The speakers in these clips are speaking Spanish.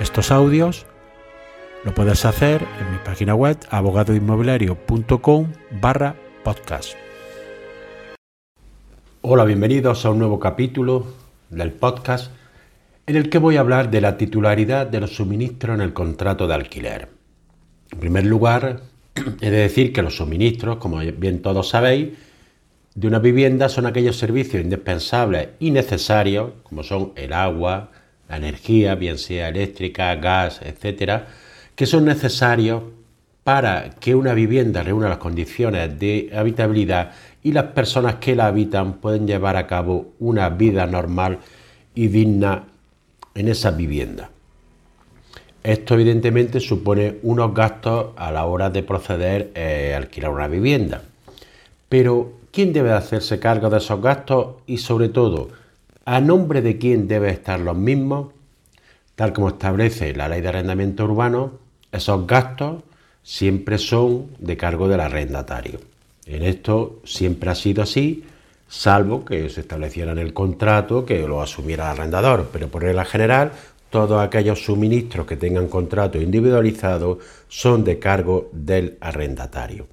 estos audios, lo puedes hacer en mi página web abogadoinmobiliario.com barra podcast. Hola, bienvenidos a un nuevo capítulo del podcast en el que voy a hablar de la titularidad de los suministros en el contrato de alquiler. En primer lugar, he de decir que los suministros, como bien todos sabéis, de una vivienda son aquellos servicios indispensables y necesarios, como son el agua, la energía, bien sea eléctrica, gas, etcétera, que son necesarios para que una vivienda reúna las condiciones de habitabilidad y las personas que la habitan pueden llevar a cabo una vida normal y digna en esa vivienda. Esto evidentemente supone unos gastos a la hora de proceder eh, a alquilar una vivienda. Pero, ¿quién debe hacerse cargo de esos gastos y sobre todo, a nombre de quién deben estar los mismos? Tal como establece la ley de arrendamiento urbano, esos gastos siempre son de cargo del arrendatario. En esto siempre ha sido así, salvo que se estableciera en el contrato que lo asumiera el arrendador, pero por regla general todos aquellos suministros que tengan contrato individualizado son de cargo del arrendatario.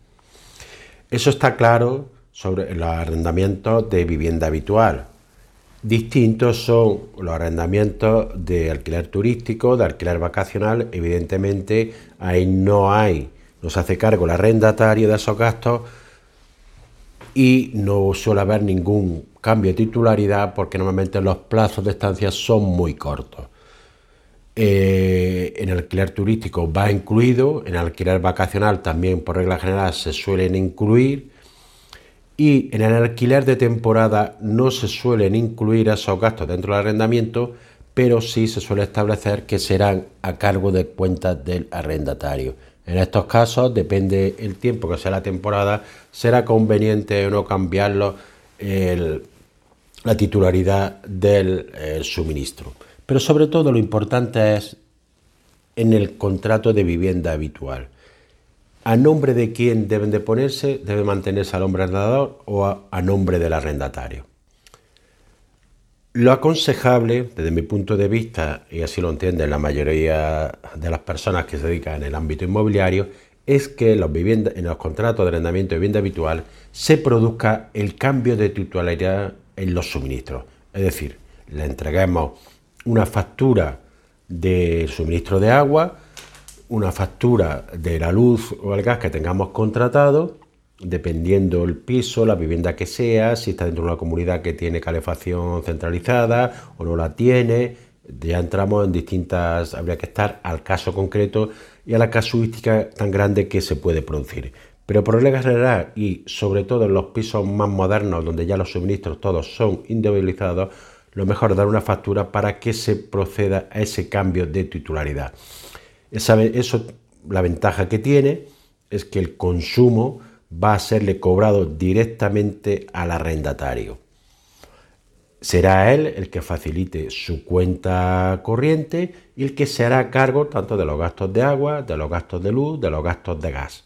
Eso está claro sobre los arrendamientos de vivienda habitual. Distintos son los arrendamientos de alquiler turístico, de alquiler vacacional. Evidentemente, ahí no hay, no se hace cargo el arrendatario de esos gastos y no suele haber ningún cambio de titularidad porque normalmente los plazos de estancia son muy cortos. Eh, en el alquiler turístico va incluido, en el alquiler vacacional también por regla general se suelen incluir y en el alquiler de temporada no se suelen incluir esos gastos dentro del arrendamiento, pero sí se suele establecer que serán a cargo de cuentas del arrendatario. En estos casos, depende el tiempo que sea la temporada, será conveniente o no cambiarlo la titularidad del suministro. Pero sobre todo lo importante es en el contrato de vivienda habitual. ¿A nombre de quién deben de ponerse? ¿Debe mantenerse al hombre arrendador o a nombre del arrendatario? Lo aconsejable, desde mi punto de vista, y así lo entienden la mayoría de las personas que se dedican en el ámbito inmobiliario, es que en los contratos de arrendamiento de vivienda habitual se produzca el cambio de titularidad en los suministros. Es decir, le entreguemos una factura de suministro de agua, una factura de la luz o el gas que tengamos contratado dependiendo el piso, la vivienda que sea, si está dentro de una comunidad que tiene calefacción centralizada o no la tiene, ya entramos en distintas, habría que estar al caso concreto y a la casuística tan grande que se puede producir. Pero por regla general y sobre todo en los pisos más modernos donde ya los suministros todos son individualizados, lo mejor es dar una factura para que se proceda a ese cambio de titularidad. Eso, la ventaja que tiene es que el consumo va a serle cobrado directamente al arrendatario. Será él el que facilite su cuenta corriente y el que se hará cargo tanto de los gastos de agua, de los gastos de luz, de los gastos de gas.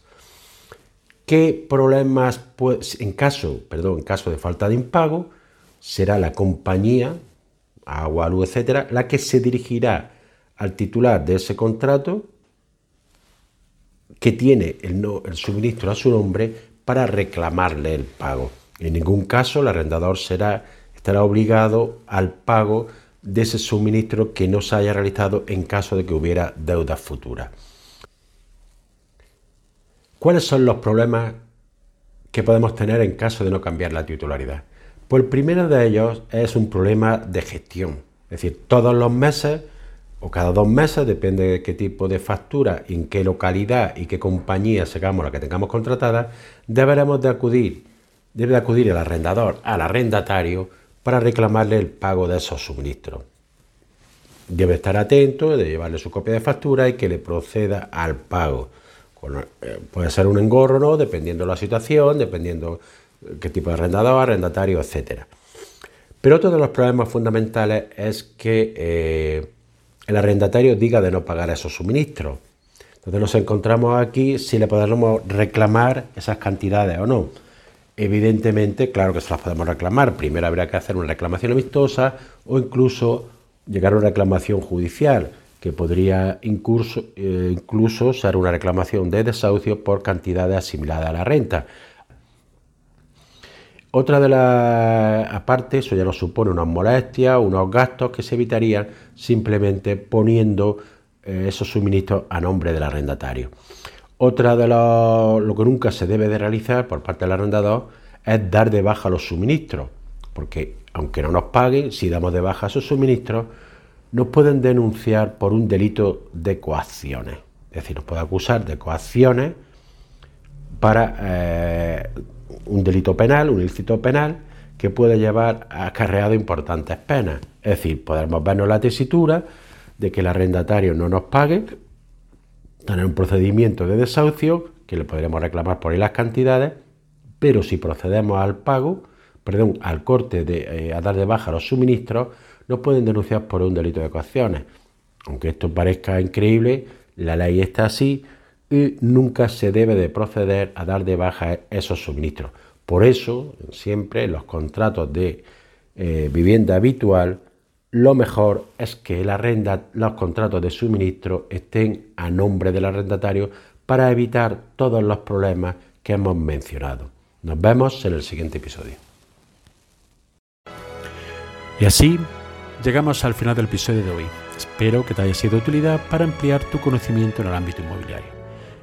¿Qué problemas en caso, perdón, en caso de falta de impago? Será la compañía, agua, luz, etcétera, la que se dirigirá al titular de ese contrato que tiene el, suministro a su nombre para reclamarle el pago. En ningún caso el arrendador será, estará obligado al pago de ese suministro que no se haya realizado en caso de que hubiera deudas futuras. ¿Cuáles son los problemas que podemos tener en caso de no cambiar la titularidad? Pues el primero de ellos es un problema de gestión. Es decir, todos los meses o cada dos meses, depende de qué tipo de factura, en qué localidad y qué compañía segamos la que tengamos contratada, deberemos de acudir, debe de acudir el arrendador al arrendatario para reclamarle el pago de esos suministros. debe estar atento de llevarle su copia de factura y que le proceda al pago. Eh, puede ser un engorro, ¿no? Dependiendo de la situación, dependiendo qué tipo de arrendador, arrendatario, etc. Pero otro de los problemas fundamentales es que eh, el arrendatario diga de no pagar esos suministros. Entonces nos encontramos aquí si le podemos reclamar esas cantidades o no. Evidentemente, claro que se las podemos reclamar. Primero habría que hacer una reclamación amistosa o incluso llegar a una reclamación judicial, que podría incluso, eh, incluso ser una reclamación de desahucio por cantidades asimiladas a la renta. Otra de las aparte, eso ya nos supone unas molestias, unos gastos que se evitarían simplemente poniendo eh, esos suministros a nombre del arrendatario. Otra de lo que nunca se debe de realizar por parte del arrendador es dar de baja los suministros, porque aunque no nos paguen, si damos de baja esos suministros, nos pueden denunciar por un delito de coacciones. Es decir, nos puede acusar de coacciones para eh, un delito penal, un ilícito penal, que puede llevar acarreado importantes penas. Es decir, podemos vernos la tesitura de que el arrendatario no nos pague, tener un procedimiento de desahucio, que le podremos reclamar por ahí las cantidades, pero si procedemos al pago, perdón, al corte de, eh, a dar de baja los suministros, nos pueden denunciar por un delito de coacciones. Aunque esto parezca increíble, la ley está así y nunca se debe de proceder a dar de baja esos suministros. Por eso, siempre en los contratos de eh, vivienda habitual, lo mejor es que los contratos de suministro estén a nombre del arrendatario para evitar todos los problemas que hemos mencionado. Nos vemos en el siguiente episodio. Y así llegamos al final del episodio de hoy. Espero que te haya sido de utilidad para ampliar tu conocimiento en el ámbito inmobiliario.